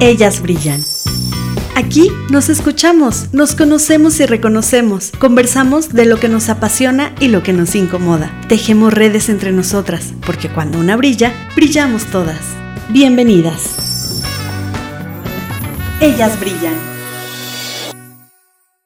Ellas brillan. Aquí nos escuchamos, nos conocemos y reconocemos, conversamos de lo que nos apasiona y lo que nos incomoda. Tejemos redes entre nosotras, porque cuando una brilla, brillamos todas. Bienvenidas. Ellas brillan.